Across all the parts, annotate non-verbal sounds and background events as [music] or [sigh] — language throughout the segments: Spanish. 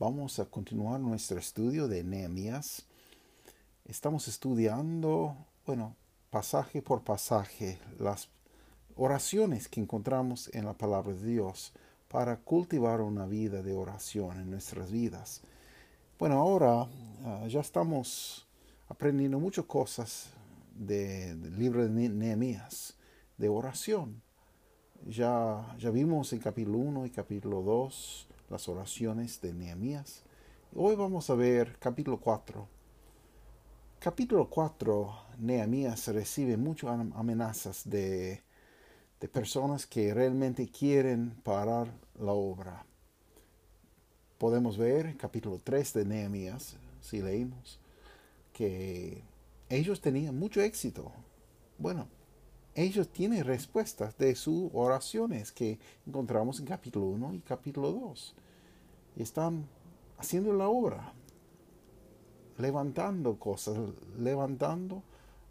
Vamos a continuar nuestro estudio de Nehemías. Estamos estudiando, bueno, pasaje por pasaje, las oraciones que encontramos en la palabra de Dios para cultivar una vida de oración en nuestras vidas. Bueno, ahora ah, ya estamos aprendiendo muchas cosas del libro de Nehemías, de oración. Ya, ya vimos en capítulo 1 y capítulo 2 las oraciones de Nehemías. Hoy vamos a ver capítulo 4. Capítulo 4, Nehemías recibe muchas amenazas de, de personas que realmente quieren parar la obra. Podemos ver capítulo 3 de Nehemías, si leímos, que ellos tenían mucho éxito. Bueno, ellos tienen respuestas de sus oraciones que encontramos en capítulo 1 y capítulo 2. Están haciendo la obra, levantando cosas, levantando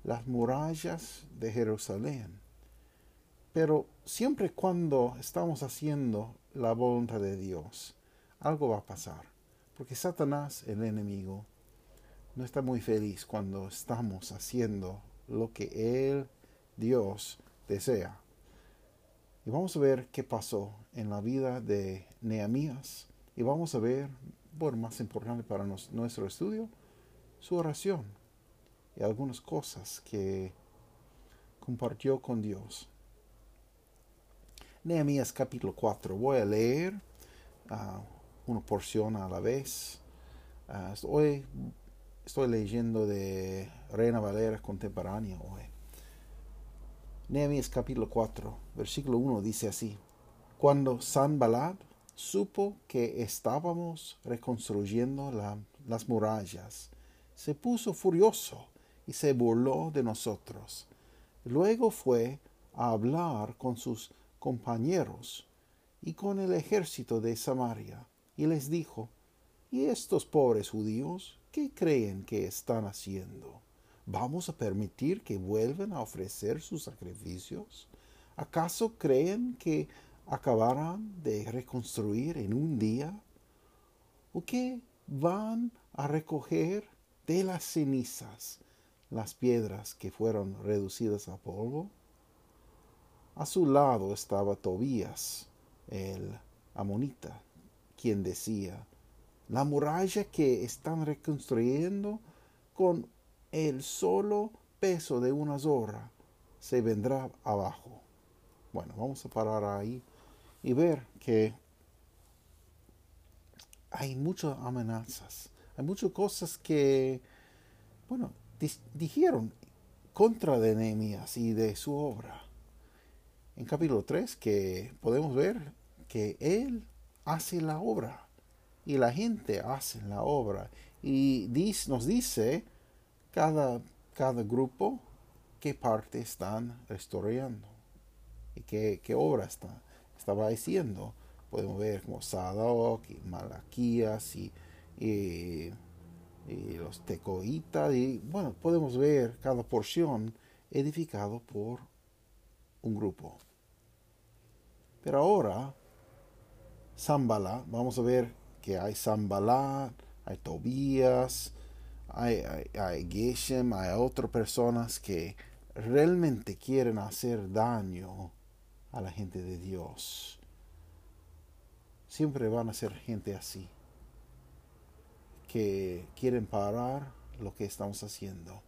las murallas de Jerusalén. Pero siempre cuando estamos haciendo la voluntad de Dios, algo va a pasar. Porque Satanás, el enemigo, no está muy feliz cuando estamos haciendo lo que Él Dios desea. Y vamos a ver qué pasó en la vida de Nehemías. Y vamos a ver, por más importante para nuestro estudio, su oración y algunas cosas que compartió con Dios. Nehemías capítulo 4. Voy a leer ah, una porción a la vez. Uh, estoy, estoy leyendo de Reina Valera contemporánea hoy. Nehemías capítulo 4, versículo 1 dice así: Cuando Sanballat supo que estábamos reconstruyendo las murallas, se puso furioso y se burló de nosotros. Luego fue a hablar con sus compañeros y con el ejército de Samaria, y les dijo, ¿Y estos pobres judíos qué creen que están haciendo? ¿Vamos a permitir que vuelvan a ofrecer sus sacrificios? ¿Acaso creen que acabarán de reconstruir en un día? ¿O que van a recoger de las cenizas las piedras que fueron reducidas a polvo? A su lado estaba Tobías, el amonita, quien decía, la muralla que están reconstruyendo con el solo peso de una zorra se vendrá abajo. Bueno, vamos a parar ahí y ver que hay muchas amenazas, hay muchas cosas que, bueno, dijeron contra de Nehemías y de su obra. En capítulo 3 que podemos ver que él hace la obra y la gente hace la obra y nos dice cada, cada grupo qué parte están restaurando y qué, qué obra está, estaba haciendo. Podemos ver como Sadoc y Malaquías y, y, los tecoitas y bueno, podemos ver cada porción edificado por un grupo. Pero ahora, Zambala, vamos a ver que hay Zambala, hay Tobías, hay, hay, hay otras personas que realmente quieren hacer daño a la gente de Dios. Siempre van a ser gente así, que quieren parar lo que estamos haciendo.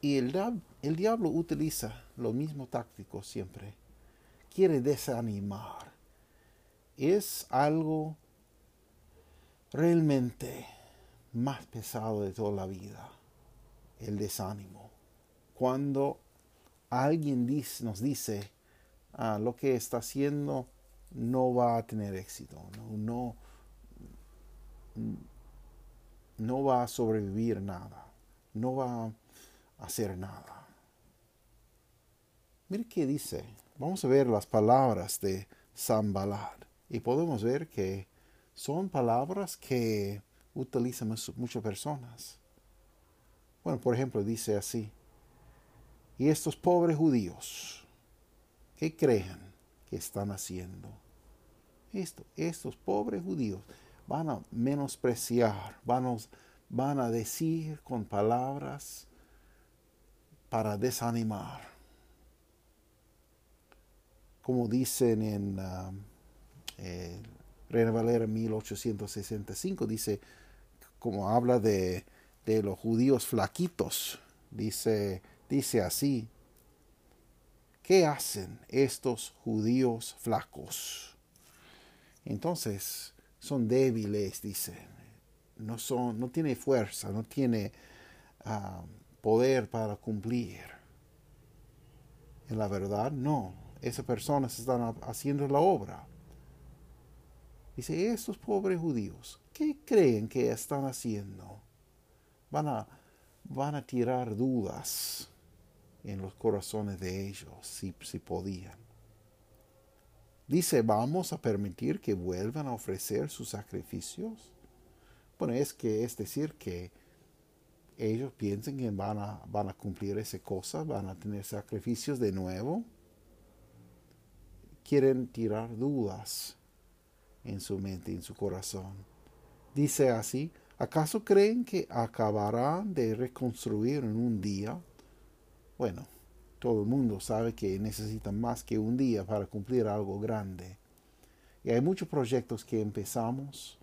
Y el, el diablo utiliza lo mismo táctico siempre. Quiere desanimar. Es algo realmente más pesado de toda la vida, el desánimo. Cuando alguien nos dice, ah, lo que está haciendo no va a tener éxito, no, no va a sobrevivir nada, no va a hacer nada. Mire qué dice. Vamos a ver las palabras de Sambalat y podemos ver que son palabras que utilizan muchas personas. Bueno, por ejemplo, dice así, y estos pobres judíos, ¿qué creen que están haciendo? Esto, estos pobres judíos van a menospreciar, van a, decir con palabras para desanimar. Como dicen en uh, Reina Valera 1865, dice, como habla de, de los judíos flaquitos, dice, dice así, ¿qué hacen estos judíos flacos? Entonces, son débiles, dicen. No son, no tiene fuerza, no tiene ah, poder para cumplir. En la verdad, no. Esas personas están haciendo la obra. Dice, estos pobres judíos, ¿qué creen que están haciendo? Van a, van a tirar dudas en los corazones de ellos, si, si podían. Dice, vamos a permitir que vuelvan a ofrecer sus sacrificios. Bueno, es que es decir que ellos piensan que van a, van a cumplir esa cosa, van a tener sacrificios de nuevo. Quieren tirar dudas en su mente, en su corazón. Dice así, ¿acaso creen que acabarán de reconstruir en un día? Bueno, todo el mundo sabe que necesitan más que un día para cumplir algo grande. Y hay muchos proyectos que empezamos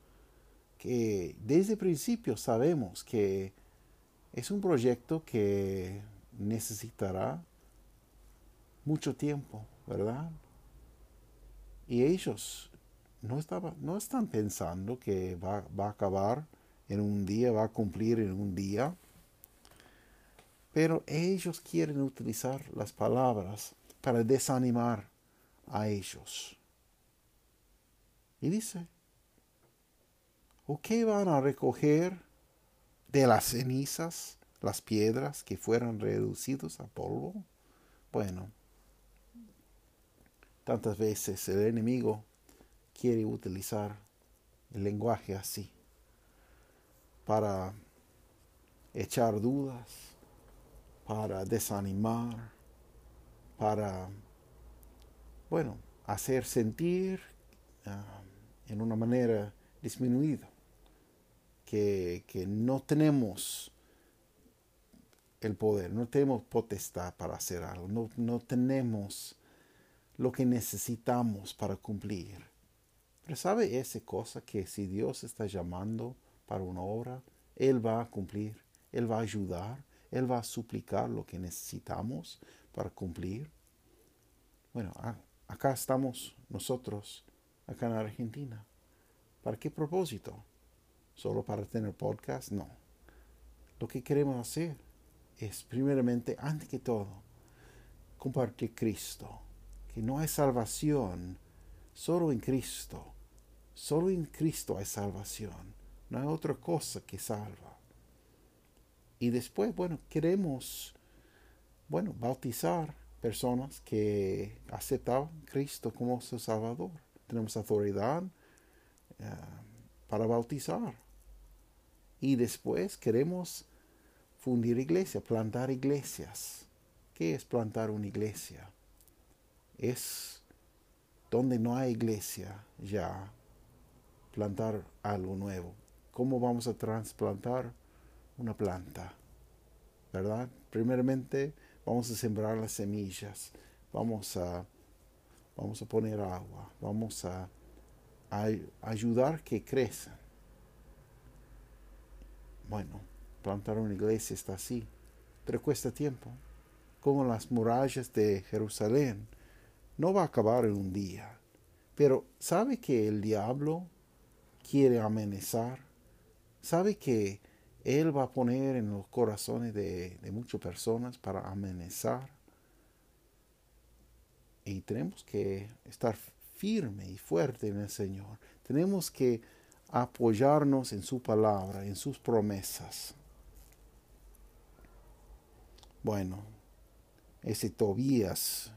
que desde el principio sabemos que es un proyecto que necesitará mucho tiempo, ¿verdad? Y ellos no, están pensando que va, va a acabar en un día, va a cumplir en un día. Pero ellos quieren utilizar las palabras para desanimar a ellos. Y dice, ¿o qué van a recoger de las cenizas las piedras que fueron reducidos a polvo? Bueno, tantas veces el enemigo quiere utilizar el lenguaje así para echar dudas, para desanimar, para, bueno, hacer sentir ah, en una manera disminuida que, no tenemos el poder, no tenemos potestad para hacer algo, no, no tenemos lo que necesitamos para cumplir pero sabe esa cosa que si Dios está llamando para una obra, Él va a cumplir, Él va a ayudar, Él va a suplicar lo que necesitamos para cumplir. Bueno, acá estamos nosotros, acá en Argentina. ¿Para qué propósito? ¿Solo para tener podcast? No. Lo que queremos hacer es, primeramente, antes que todo, compartir Cristo. Que no hay salvación solo en Cristo Solo en Cristo hay salvación. No hay otra cosa que salva. Y después, bueno, queremos, bueno, bautizar personas que aceptaban Cristo como su Salvador. Tenemos autoridad eh, para bautizar. Y después queremos fundir iglesia, plantar iglesias. ¿Qué es plantar una iglesia? Es donde no hay iglesia ya plantar algo nuevo. ¿Cómo vamos a trasplantar una planta? ¿Verdad? Primeramente vamos a sembrar las semillas, vamos a, vamos a poner agua, vamos a, a ayudar que crezcan. Bueno, plantar una iglesia está así, pero cuesta tiempo. Como las murallas de Jerusalén, no va a acabar en un día. Pero ¿sabe que el diablo quiere amenazar, sabe que Él va a poner en los corazones de, muchas personas para amenazar. Y tenemos que estar firme y fuerte en el Señor. Tenemos que apoyarnos en su palabra, en sus promesas. Bueno, ese Tobías,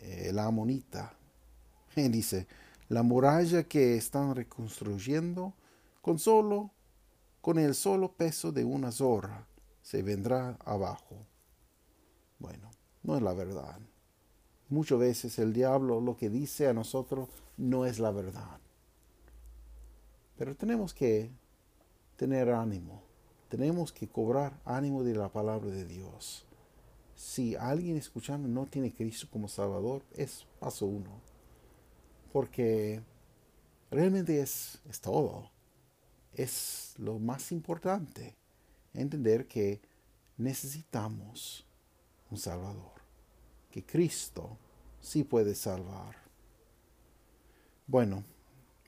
eh, el amonita, [laughs] dice, la muralla que están reconstruyendo con solo, con el solo peso de una zorra, se vendrá abajo. Bueno, no es la verdad. Muchas veces el diablo lo que dice a nosotros no es la verdad. Pero tenemos que tener ánimo. Tenemos que cobrar ánimo de la palabra de Dios. Si alguien escuchando no tiene Cristo como Salvador, es paso uno. Porque realmente es, es todo. Es lo más importante. Entender que necesitamos un Salvador que Cristo sí puede salvar. Bueno,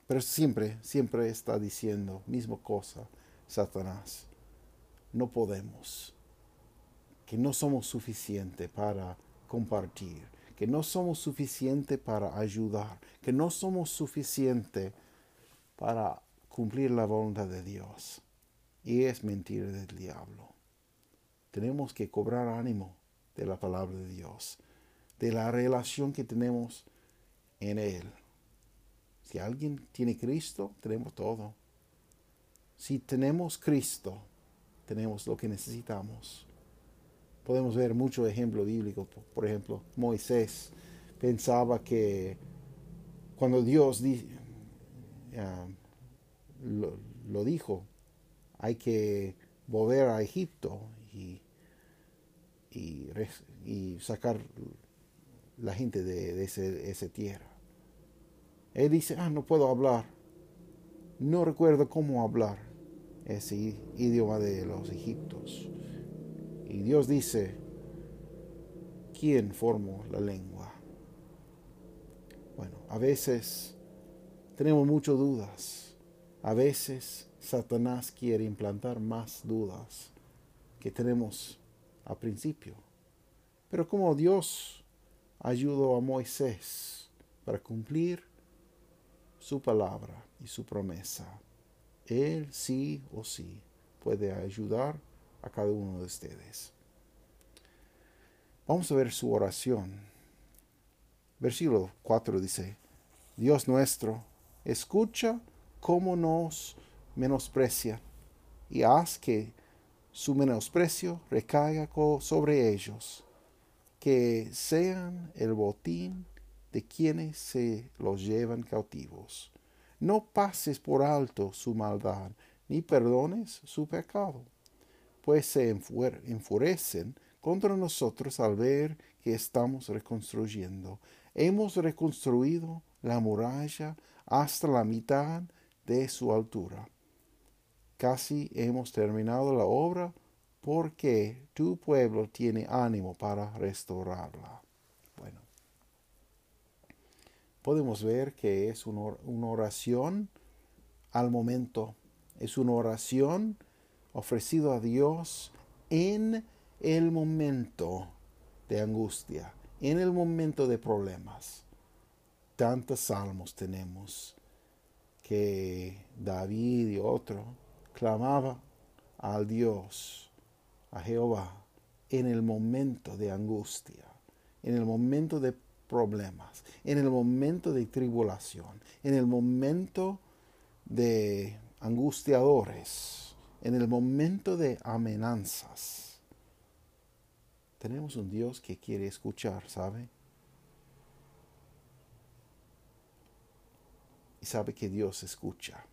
pero siempre, siempre está diciendo misma cosa Satanás. No podemos, que no somos suficientes para compartir, que no somos suficientes para ayudar, que no somos suficientes para cumplir la voluntad de Dios. Y es mentira del diablo. Tenemos que cobrar ánimo de la palabra de Dios de la relación que tenemos en Él. Si alguien tiene Cristo, tenemos todo. Si tenemos Cristo, tenemos lo que necesitamos. Podemos ver muchos ejemplos bíblicos. Por ejemplo, Moisés pensaba que cuando Dios ah, lo, dijo, hay que volver a Egipto y, y sacar la gente de, esa tierra. Él dice, ah, no puedo hablar. No recuerdo cómo hablar ese idioma de los egiptos. Y Dios dice, ¿quién formó la lengua? Bueno, a veces tenemos muchas dudas. A veces Satanás quiere implantar más dudas que tenemos al principio. Pero como Dios ayudó a Moisés para cumplir su palabra y su promesa. Él sí o sí puede ayudar a cada uno de ustedes. Vamos a ver su oración. Versículo 4 dice, Dios nuestro, escucha cómo nos menosprecia y haz que su menosprecio recaiga sobre ellos que sean el botín de quienes se los llevan cautivos. No pases por alto su maldad, ni perdones su pecado, pues se enfurecen contra nosotros al ver que estamos reconstruyendo. Hemos reconstruido la muralla hasta la mitad de su altura. Casi hemos terminado la obra porque tu pueblo tiene ánimo para restaurarla. Bueno, podemos ver que es una oración al momento, es una oración ofrecida a Dios en el momento de angustia, en el momento de problemas. Tantos salmos tenemos que David y otro clamaban al Dios a Jehová en el momento de angustia, en el momento de problemas, en el momento de tribulación, en el momento de angustiadores, en el momento de amenazas. Tenemos un Dios que quiere escuchar, ¿sabe? Y sabe que Dios escucha.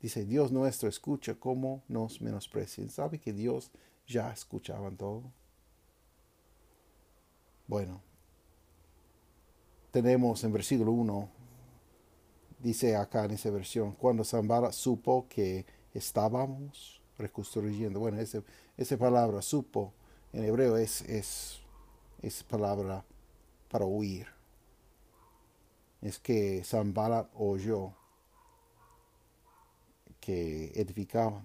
Dice, Dios nuestro escucha cómo nos menosprecian. ¿Sabe que Dios ya escuchaba todo? Bueno, tenemos en versículo 1, dice acá en esa versión, cuando Zambara supo que estábamos reconstruyendo. Bueno, esa, esa palabra supo en hebreo es, es, es palabra para huir. Es que Zambara oyó que edificaban.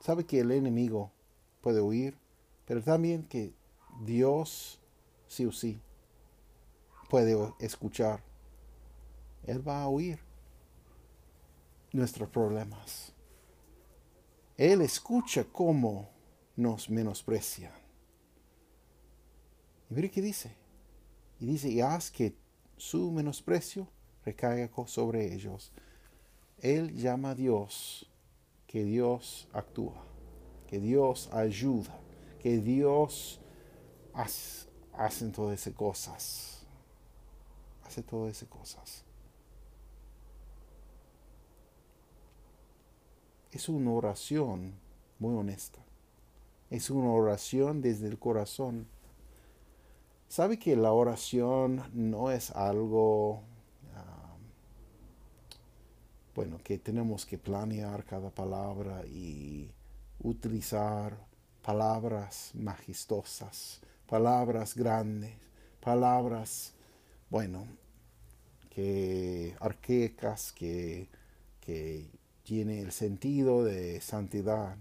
Sabe que el enemigo puede huir, pero también que Dios sí o sí puede escuchar Él va a oír nuestros problemas. Él escucha cómo nos menosprecian. Y mire qué dice. Y dice, y haz que su menosprecio recaiga sobre ellos. Él llama a Dios, que Dios actúa, que Dios ayuda, que Dios hace, hace todas esas cosas. Hace todas esas cosas. Es una oración muy honesta. Es una oración desde el corazón. Sabe que la oración no es algo, bueno, que tenemos que planear cada palabra y utilizar palabras majestosas, palabras grandes, palabras, bueno, que arquecas, que, que tiene el sentido de santidad.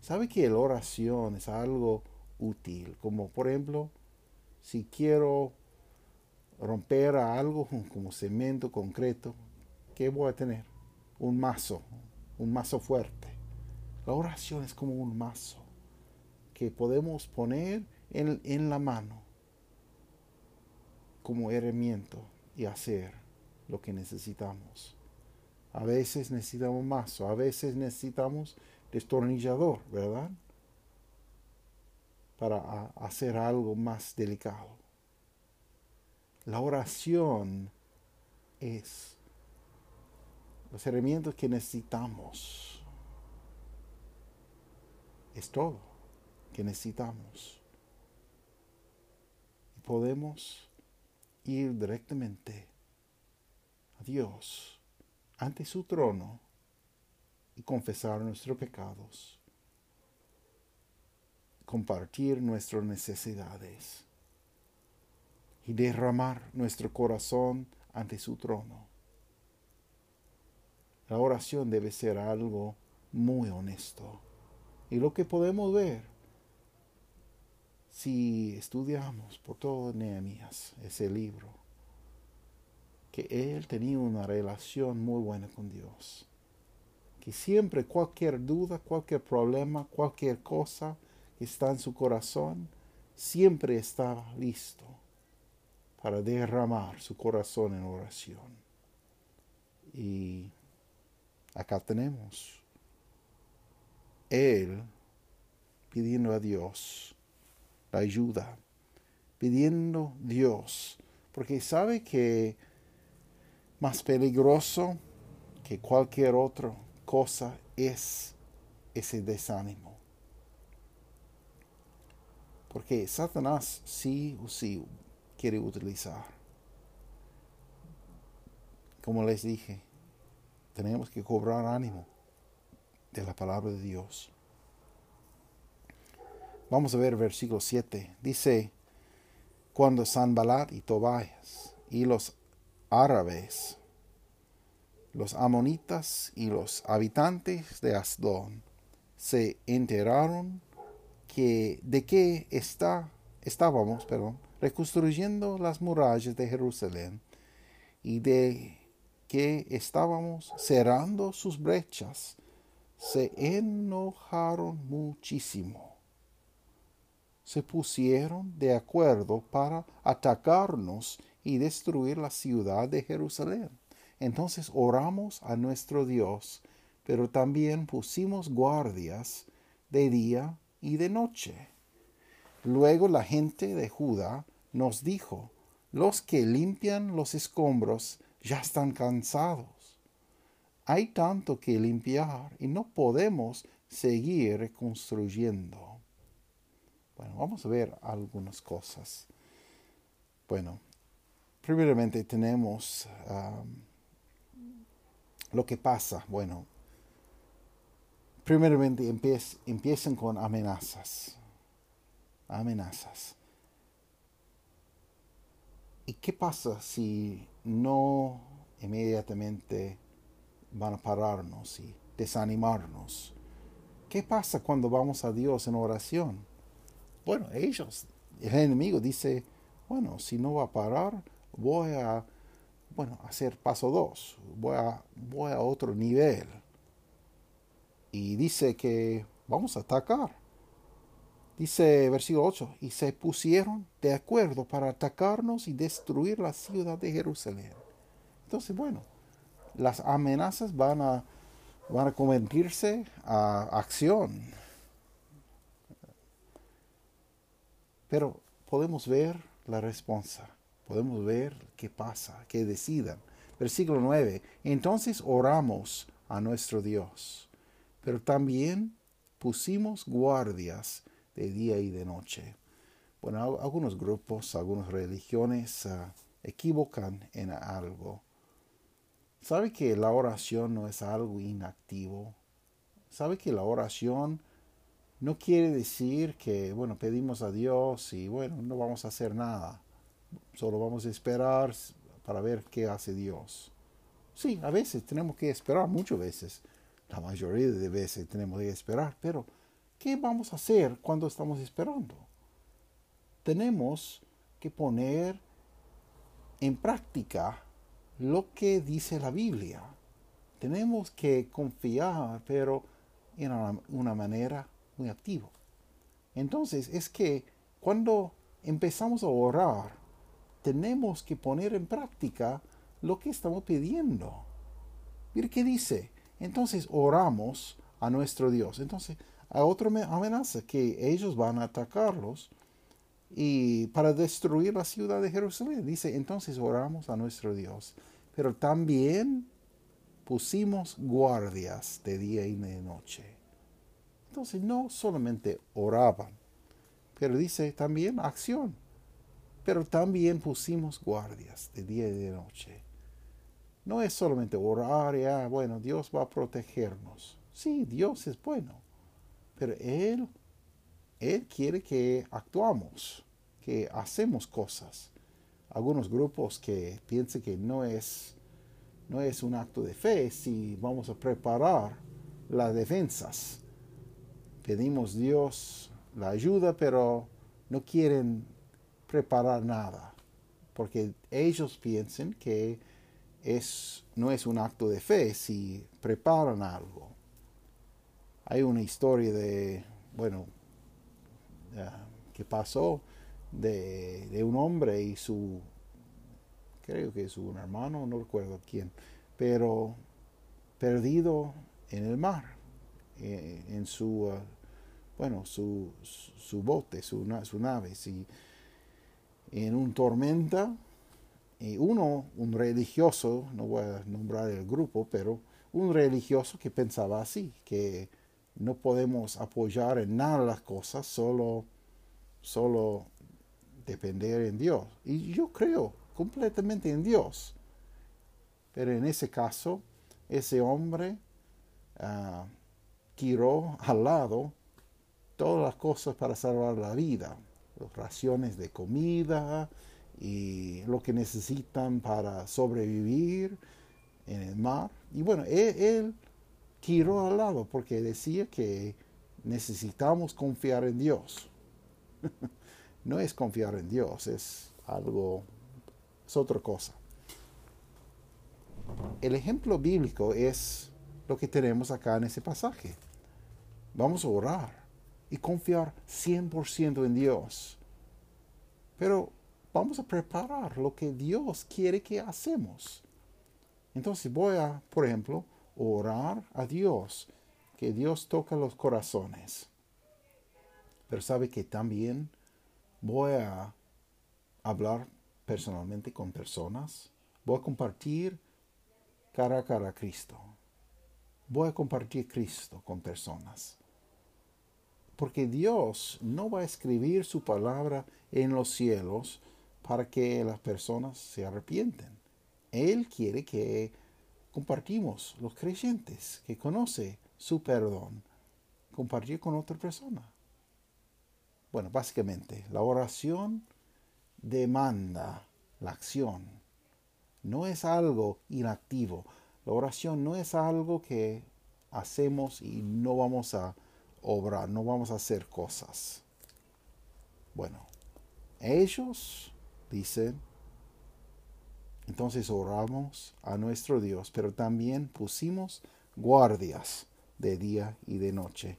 ¿Sabe que la oración es algo útil? Como por ejemplo, si quiero romper algo como cemento, concreto, ¿qué voy a tener? Un mazo, un mazo fuerte. La oración es como un mazo que podemos poner en, en la mano como herramienta y hacer lo que necesitamos. A veces necesitamos mazo, a veces necesitamos destornillador, ¿verdad? Para hacer algo más delicado. La oración es los herramientas que necesitamos. Es todo que necesitamos. Y podemos ir directamente a Dios ante su trono y confesar nuestros pecados, compartir nuestras necesidades y derramar nuestro corazón ante su trono. La oración debe ser algo muy honesto. Y lo que podemos ver si estudiamos por todo Nehemías, ese libro, que él tenía una relación muy buena con Dios que siempre cualquier duda, cualquier problema, cualquier cosa que está en su corazón, siempre estaba listo para derramar su corazón en oración. Y acá tenemos Él pidiendo a Dios la ayuda, pidiendo Dios, porque sabe que más peligroso que cualquier otro cosa es ese desánimo. Porque Satanás sí o sí quiere utilizar. Como les dije, tenemos que cobrar ánimo de la palabra de Dios. Vamos a ver versículo 7. Dice, cuando Sanbalat y Tobias y los árabes los amonitas y los habitantes de Asdón se enteraron que de que está, estábamos reconstruyendo las murallas de Jerusalén y de que estábamos cerrando sus brechas, se enojaron muchísimo. Se pusieron de acuerdo para atacarnos y destruir la ciudad de Jerusalén. Entonces oramos a nuestro Dios, pero también pusimos guardias de día y de noche. Luego la gente de Judá nos dijo, los que limpian los escombros ya están cansados. Hay tanto que limpiar y no podemos seguir reconstruyendo. Bueno, vamos a ver algunas cosas. Bueno, primeramente tenemos um, lo que pasa, bueno, primeramente empiezan con amenazas, amenazas. ¿Y qué pasa si no inmediatamente van a pararnos y desanimarnos? ¿Qué pasa cuando vamos a Dios en oración? Bueno, ellos, el enemigo dice, bueno, si no va a parar, voy a bueno, hacer paso dos. Voy a, voy a otro nivel. Y dice que vamos a atacar. Dice versículo 8, y se pusieron de acuerdo para atacarnos y destruir la ciudad de Jerusalén. Entonces, bueno, las amenazas van a, van a convertirse a acción. Pero podemos ver la respuesta, podemos ver qué pasa, qué decidan. Versículo 9, entonces oramos a nuestro Dios, pero también pusimos guardias de día y de noche. Bueno, algunos grupos, algunas religiones uh, equivocan en algo. ¿Sabe que la oración no es algo inactivo? ¿Sabe que la oración no quiere decir que, bueno, pedimos a Dios y, bueno, no vamos a hacer nada? Solo vamos a esperar para ver qué hace Dios. Sí, a veces tenemos que esperar, muchas veces. La mayoría de veces tenemos que esperar, pero ¿Qué vamos a hacer cuando estamos esperando? Tenemos que poner en práctica lo que dice la Biblia. Tenemos que confiar, pero en una, manera muy activa. Entonces, es que cuando empezamos a orar, tenemos que poner en práctica lo que estamos pidiendo. Mire qué dice. Entonces oramos a nuestro Dios. Entonces, a otra amenaza, que ellos van a atacarlos y para destruir la ciudad de Jerusalén. Dice, entonces oramos a nuestro Dios, pero también pusimos guardias de día y de noche. Entonces no solamente oraban, pero dice también acción, pero también pusimos guardias de día y de noche. No es solamente orar y, ah, bueno, Dios va a protegernos. Sí, Dios es bueno pero Él, Él quiere que actuamos, que hacemos cosas. Algunos grupos que piensan que no es, no es un acto de fe si vamos a preparar las defensas. Pedimos Dios la ayuda, pero no quieren preparar nada, porque ellos piensan que es, no es un acto de fe si preparan algo. Hay una historia de, bueno, que pasó de, un hombre y su, creo que es un hermano, no recuerdo quién, pero perdido en el mar, eh, en su, uh, bueno, su, su, bote, su, su nave, en un tormenta, y uno, un religioso, no voy a nombrar el grupo, pero un religioso que pensaba así, que no podemos apoyar en nada las cosas, solo, solo depender en Dios. Y yo creo completamente en Dios. Pero en ese caso, ese hombre uh, tiró al lado todas las cosas para salvar la vida, raciones de comida y lo que necesitan para sobrevivir en el mar. Y bueno, él tiró al lado porque decía que necesitamos confiar en Dios. [laughs] no es confiar en Dios, es algo, es otra cosa. El ejemplo bíblico es lo que tenemos acá en ese pasaje. Vamos a orar y confiar 100% en Dios. Pero vamos a preparar lo que Dios quiere que hacemos. Entonces voy a, por ejemplo, orar a Dios, que Dios toca los corazones. Pero sabe que también voy a hablar personalmente con personas, voy a compartir cara a cara a Cristo. Voy a compartir Cristo con personas. Porque Dios no va a escribir su palabra en los cielos para que las personas se arrepienten. Él quiere que compartimos, los creyentes que conoce su perdón, compartir con otra persona. Bueno, básicamente, la oración demanda la acción. No es algo inactivo. La oración no es algo que hacemos y no vamos a obrar, no vamos a hacer cosas. Bueno, ellos dicen, Entonces oramos a nuestro Dios, pero también pusimos guardias de día y de noche.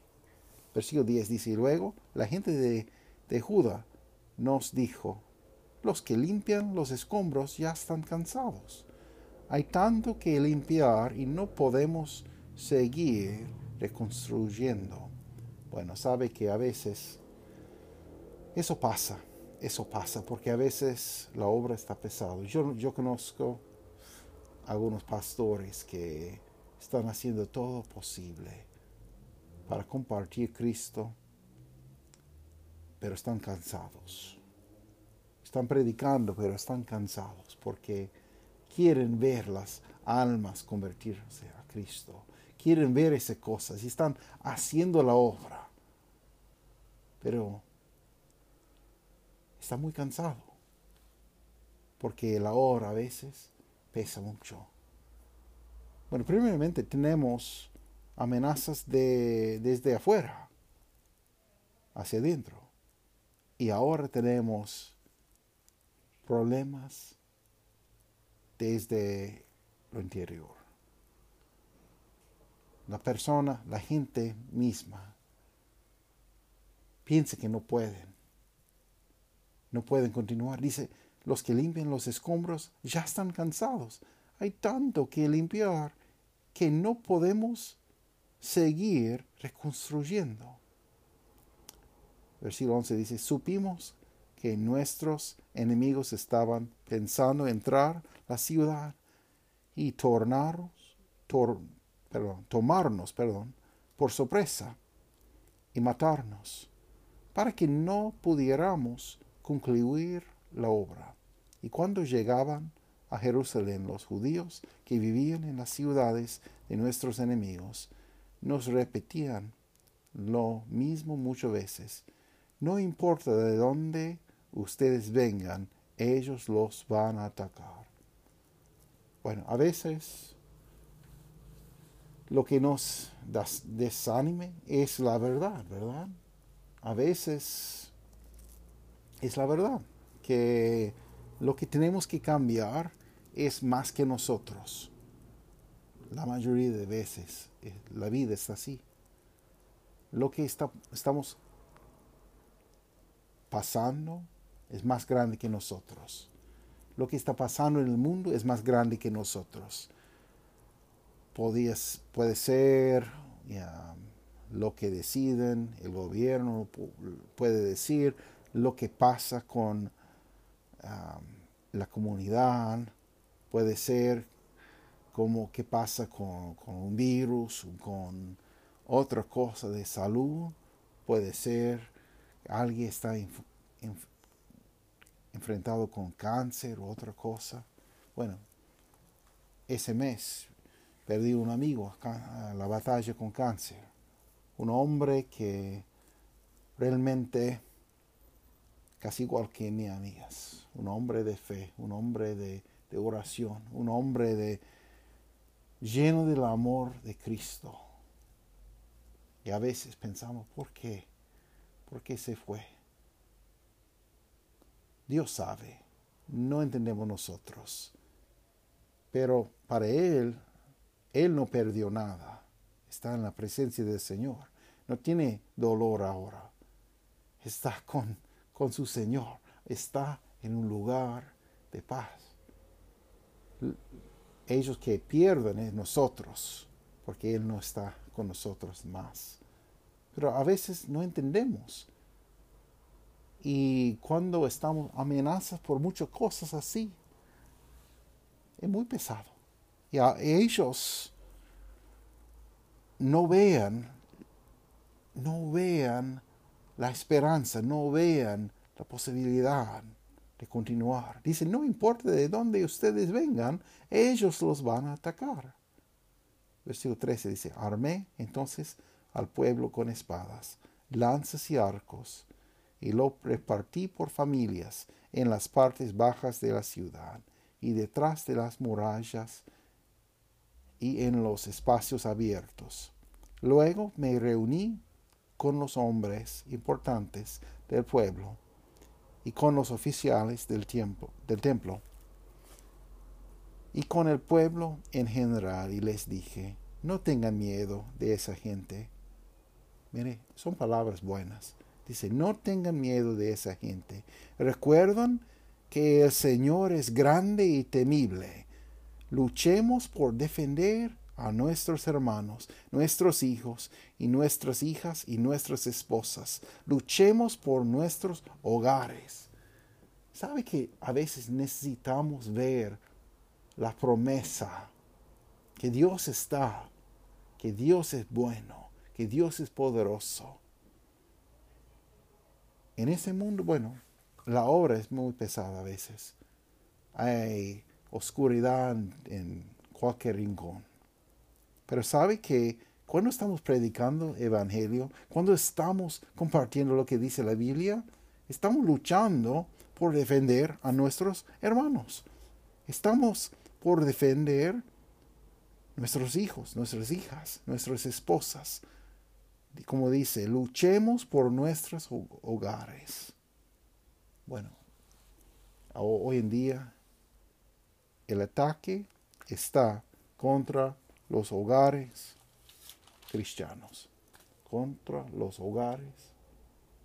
Versículo 10 dice, y luego la gente de, de Judá nos dijo, los que limpian los escombros ya están cansados. Hay tanto que limpiar y no podemos seguir reconstruyendo. Bueno, sabe que a veces eso pasa, eso pasa, porque a veces la obra está pesada. Yo, yo conozco algunos pastores que están haciendo todo posible para compartir Cristo, pero están cansados. Están predicando, pero están cansados porque quieren ver las almas convertirse a Cristo. Quieren ver esas cosas y están haciendo la obra. Pero está muy cansado porque la obra a veces pesa mucho. Bueno, primeramente tenemos amenazas de, desde afuera hacia adentro. Y ahora tenemos problemas desde lo interior. La persona, la gente misma, piensa que no pueden. No pueden continuar. Dice, los que limpian los escombros ya están cansados. Hay tanto que limpiar que no podemos seguir reconstruyendo. Versículo 11 dice, supimos que nuestros enemigos estaban pensando entrar la ciudad y tornarnos, perdón, tomarnos perdón, por sorpresa y matarnos, para que no pudiéramos concluir la obra. Y cuando llegaban a Jerusalén los judíos que vivían en las ciudades de nuestros enemigos, nos repetían lo mismo muchas veces. No importa de dónde ustedes vengan, ellos los van a atacar. Bueno, a veces lo que nos desanime es la verdad, ¿verdad? A veces es la verdad, que lo que tenemos que cambiar es más que nosotros. La mayoría de veces eh, la vida es así. Lo que está, estamos pasando es más grande que nosotros. Lo que está pasando en el mundo es más grande que nosotros. Puede ser lo que deciden, el gobierno puede decir lo que pasa con la comunidad, puede ser como qué pasa con, un virus, con otra cosa de salud. Puede ser alguien está enfrentado con cáncer o otra cosa. Bueno, ese mes perdí un amigo a la batalla con cáncer. Un hombre que realmente casi igual que mi amigas. Un hombre de fe, un hombre de oración, un hombre de, lleno del amor de Cristo. Y a veces pensamos, ¿por qué? ¿Por qué se fue? Dios sabe, no entendemos nosotros. Pero para Él, Él no perdió nada. Está en la presencia del Señor. No tiene dolor ahora. Está con, con su Señor. Está en un lugar de paz ellos que pierden es nosotros, porque Él no está con nosotros más. Pero a veces no entendemos. Y cuando estamos amenazados por muchas cosas así, es muy pesado. Y ellos no vean, no vean la esperanza, no vean la posibilidad de continuar. Dice, no importa de dónde ustedes vengan, ellos los van a atacar. Versículo 13 dice, armé entonces al pueblo con espadas, lanzas y arcos, y lo repartí por familias en las partes bajas de la ciudad, y detrás de las murallas, y en los espacios abiertos. Luego me reuní con los hombres importantes del pueblo, y con los oficiales del, tiempo, del templo y con el pueblo en general y les dije, no tengan miedo de esa gente. Mire, son palabras buenas. Dice, no tengan miedo de esa gente. Recuerdan que el Señor es grande y temible. Luchemos por defender a nuestros hermanos, nuestros hijos y nuestras hijas y nuestras esposas. Luchemos por nuestros hogares. ¿Sabe que a veces necesitamos ver la promesa que Dios está, que Dios es bueno, que Dios es poderoso? En ese mundo, bueno, la obra es muy pesada a veces. Hay oscuridad en cualquier rincón. Pero sabe que cuando estamos predicando evangelio, cuando estamos compartiendo lo que dice la Biblia, estamos luchando por defender a nuestros hermanos. Estamos por defender nuestros hijos, nuestras hijas, nuestras esposas. Como dice, luchemos por nuestros hogares. Bueno, hoy en día el ataque está contra los hogares cristianos, contra los hogares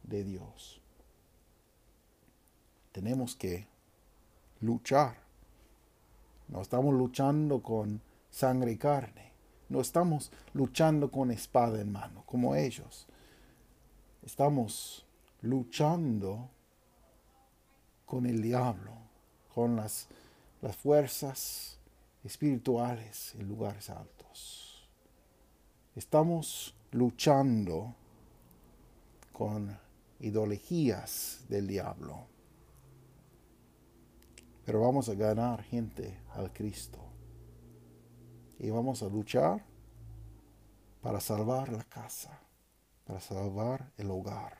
de Dios. Tenemos que luchar. No estamos luchando con sangre y carne. No estamos luchando con espada en mano, como ellos. Estamos luchando con el diablo, con las, las fuerzas espirituales en lugares altos. Estamos luchando con ideologías del diablo. Pero vamos a ganar gente al Cristo. Y vamos a luchar para salvar la casa, para salvar el hogar.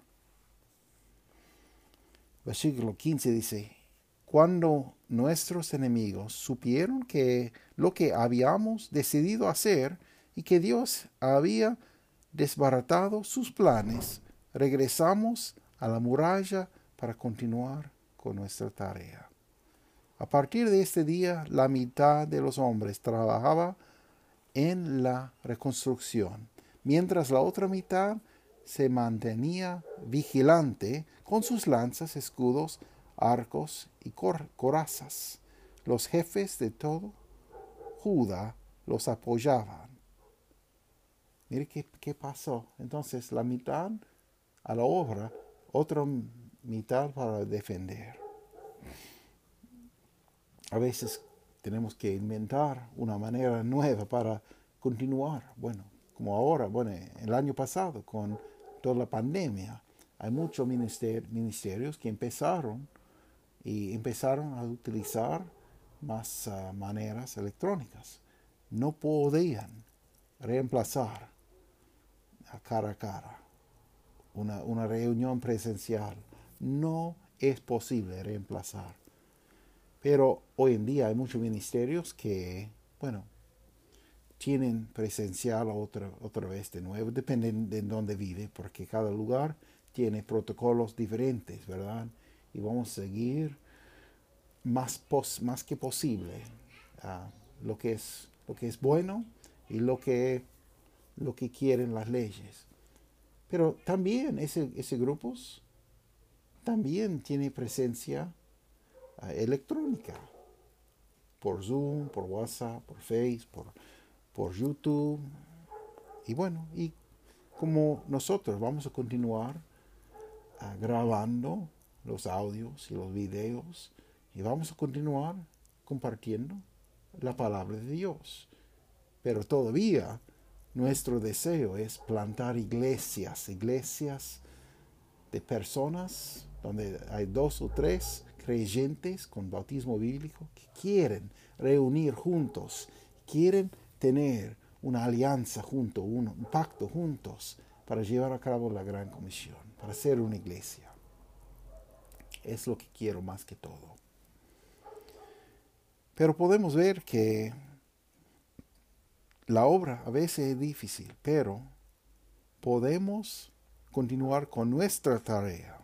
Versículo 15 dice, cuando nuestros enemigos supieron que lo que habíamos decidido hacer y que Dios había desbaratado sus planes, regresamos a la muralla para continuar con nuestra tarea. A partir de este día, la mitad de los hombres trabajaba en la reconstrucción, mientras la otra mitad se mantenía vigilante con sus lanzas, escudos, arcos y corazas. Los jefes de todo Judá los apoyaban. Mire qué, pasó. Entonces la mitad a la obra, otra mitad para defender. A veces tenemos que inventar una manera nueva para continuar. Bueno, como ahora, bueno, el año pasado con toda la pandemia, hay muchos ministerios que empezaron y empezaron a utilizar más ah, maneras electrónicas. No podían reemplazar a cara a cara una, una reunión presencial. No es posible reemplazar. Pero hoy en día hay muchos ministerios que, bueno, tienen presencial otra, otra vez de nuevo, depende de dónde vive, porque cada lugar tiene protocolos diferentes, ¿verdad? Y vamos a seguir más, más que posible ah, lo, que es, lo que es bueno y lo que, lo que quieren las leyes. Pero también ese, ese grupo también tiene presencia ah, electrónica por Zoom, por WhatsApp, por Facebook, por, por YouTube. Y bueno, y como nosotros vamos a continuar ah, grabando los audios y los videos y vamos a continuar compartiendo la palabra de Dios. Pero todavía nuestro deseo es plantar iglesias, iglesias de personas donde hay dos o tres creyentes con bautismo bíblico que quieren reunir juntos, quieren tener una alianza junto, un pacto juntos para llevar a cabo la gran comisión, para ser una iglesia es lo que quiero más que todo. Pero podemos ver que la obra a veces es difícil, pero podemos continuar con nuestra tarea.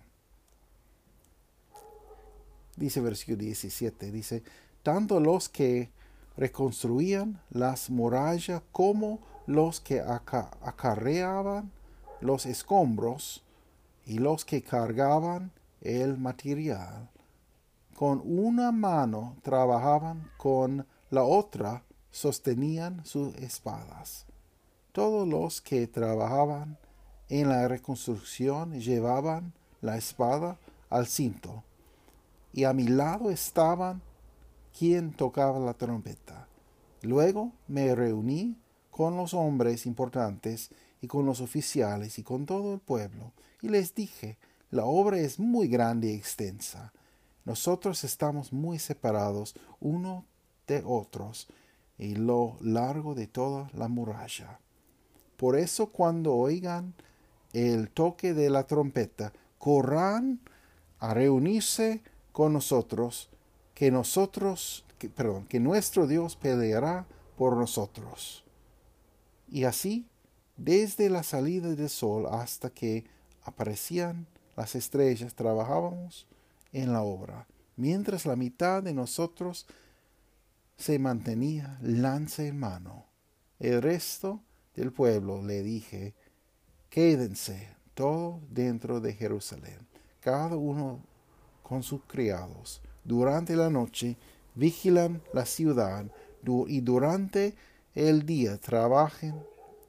Dice versículo 17, dice, tanto los que reconstruían las murallas como los que acarreaban los escombros y los que cargaban el material. Con una mano trabajaban, con la otra sostenían sus espadas. Todos los que trabajaban en la reconstrucción llevaban la espada al cinto, y a mi lado estaban quien tocaba la trompeta. Luego me reuní con los hombres importantes y con los oficiales y con todo el pueblo, y les dije, la obra es muy grande y extensa. Nosotros estamos muy separados uno de otros y lo largo de toda la muralla. Por eso cuando oigan el toque de la trompeta, corran a reunirse con nosotros, que nosotros, perdón, que nuestro Dios peleará por nosotros. Y así, desde la salida del sol hasta que aparecían las estrellas, trabajábamos en la obra, mientras la mitad de nosotros se mantenía lanza en mano. El resto del pueblo le dije, quédense todos dentro de Jerusalén, cada uno con sus criados. Durante la noche vigilan la ciudad y durante el día trabajen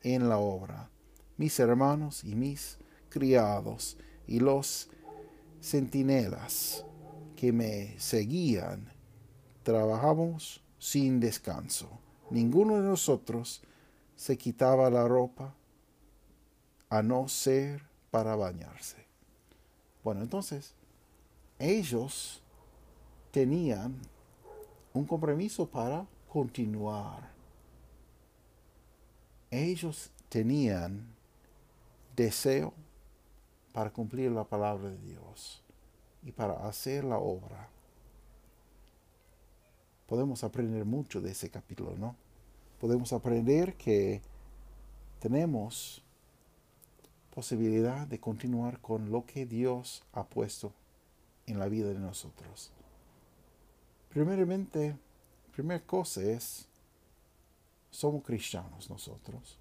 en la obra. Mis hermanos y mis criados y los centinelas que me seguían trabajamos sin descanso. Ninguno de nosotros se quitaba la ropa a no ser para bañarse. Bueno, entonces, ellos tenían un compromiso para continuar. Ellos tenían deseo para cumplir la palabra de Dios y para hacer la obra. Podemos aprender mucho de ese capítulo, ¿no? Podemos aprender que tenemos posibilidad de continuar con lo que Dios ha puesto en la vida de nosotros. Primeramente, primera cosa es, somos cristianos nosotros.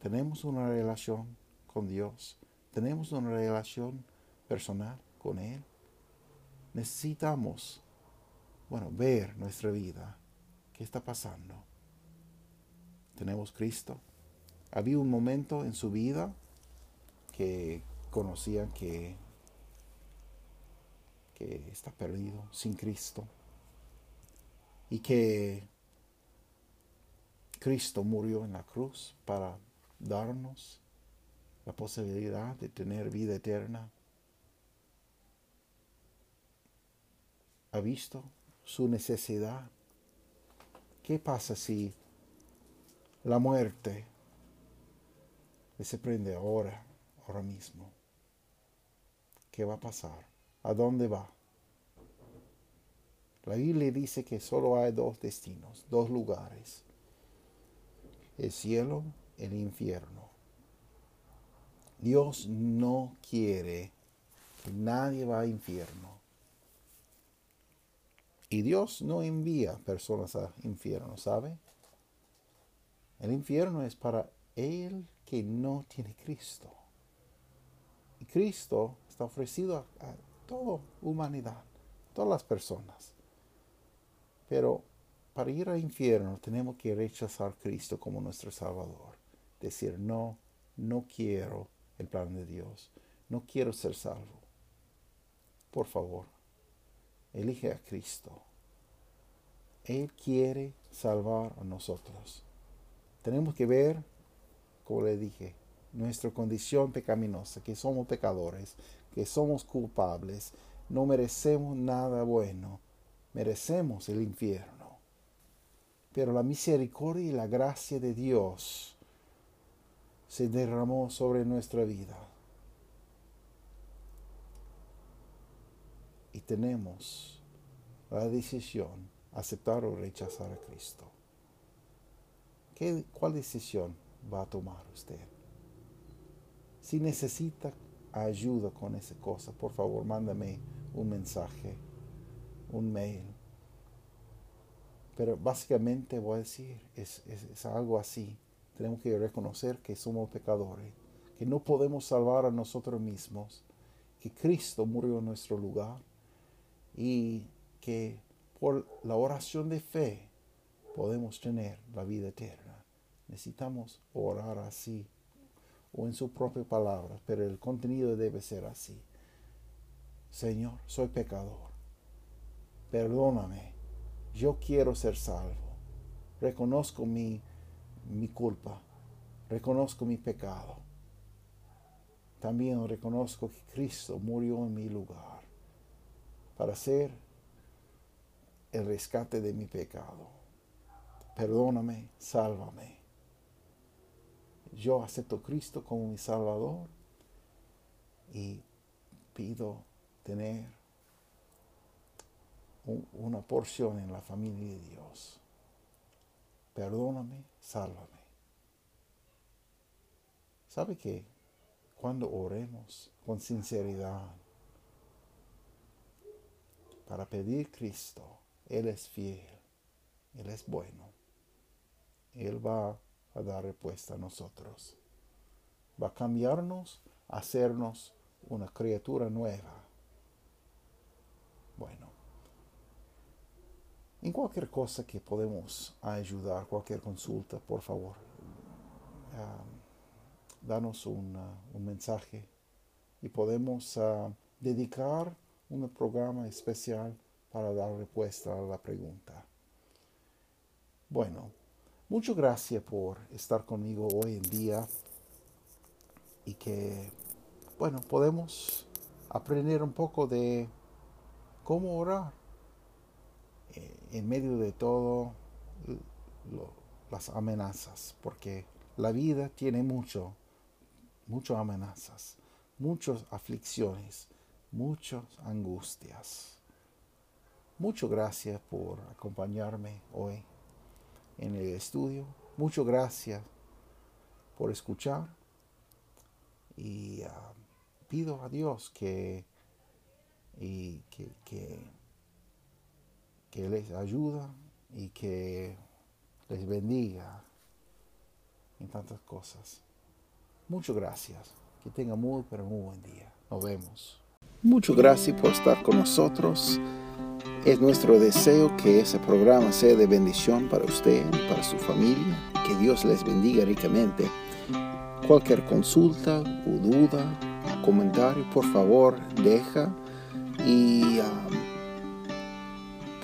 Tenemos una relación con Dios. Tenemos una relación personal con Él. Necesitamos, bueno, ver nuestra vida. ¿Qué está pasando? Tenemos Cristo. Había un momento en su vida que conocían que, que está perdido sin Cristo y que Cristo murió en la cruz para darnos la posibilidad de tener vida eterna. Ha visto su necesidad. ¿Qué pasa si la muerte se prende ahora, ahora mismo? ¿Qué va a pasar? ¿A dónde va? La Biblia dice que solo hay dos destinos, dos lugares. El cielo, el infierno. Dios no quiere que nadie va al infierno. Y Dios no envía personas al infierno, ¿sabe? El infierno es para el que no tiene Cristo. Y Cristo está ofrecido a, a toda humanidad, todas las personas. Pero para ir al infierno tenemos que rechazar a Cristo como nuestro Salvador. Decir, no, no quiero el plan de Dios. No quiero ser salvo. Por favor, elige a Cristo. Él quiere salvar a nosotros. Tenemos que ver, como le dije, nuestra condición pecaminosa, que somos pecadores, que somos culpables, no merecemos nada bueno, merecemos el infierno. Pero la misericordia y la gracia de Dios se derramó sobre nuestra vida. Y tenemos la decisión aceptar o rechazar a Cristo. ¿Qué, ¿Cuál decisión va a tomar usted? Si necesita ayuda con esa cosa, por favor, mándame un mensaje, un mail. Pero básicamente voy a decir, es, es algo así. Tenemos que reconocer que somos pecadores, que no podemos salvar a nosotros mismos, que Cristo murió en nuestro lugar y que por la oración de fe podemos tener la vida eterna. Necesitamos orar así o en su propia palabra, pero el contenido debe ser así. Señor, soy pecador. Perdóname. Yo quiero ser salvo. Reconozco mi, mi culpa. Reconozco mi pecado. También reconozco que Cristo murió en mi lugar para ser el rescate de mi pecado. Perdóname, sálvame. Yo acepto a Cristo como mi Salvador y pido tener una porción en la familia de Dios. Perdóname, sálvame. ¿Sabe que cuando oremos con sinceridad para pedir Cristo, Él es fiel, Él es bueno, Él va a dar respuesta a nosotros. Va a cambiarnos, a hacernos una criatura nueva. Bueno, en cualquier cosa que podemos ayudar, cualquier consulta, por favor, uh, danos un, un, mensaje y podemos uh, dedicar un programa especial para dar respuesta a la pregunta. Bueno, Muchas gracias por estar conmigo hoy en día y que, bueno, podemos aprender un poco de cómo orar en medio de todo las amenazas, porque la vida tiene mucho, muchas amenazas, muchas aflicciones, muchas angustias. Muchas gracias por acompañarme hoy en el estudio. Muchas gracias por escuchar y ah, pido a Dios que, y que, que, que les ayuda y que les bendiga en tantas cosas. Muchas gracias. Que tenga muy, pero muy buen día. Nos vemos. Muchas gracias por estar con nosotros. Es nuestro deseo que ese programa sea de bendición para usted y para su familia. Que Dios les bendiga ricamente. Cualquier consulta o duda, comentario, por favor, deja. Y um,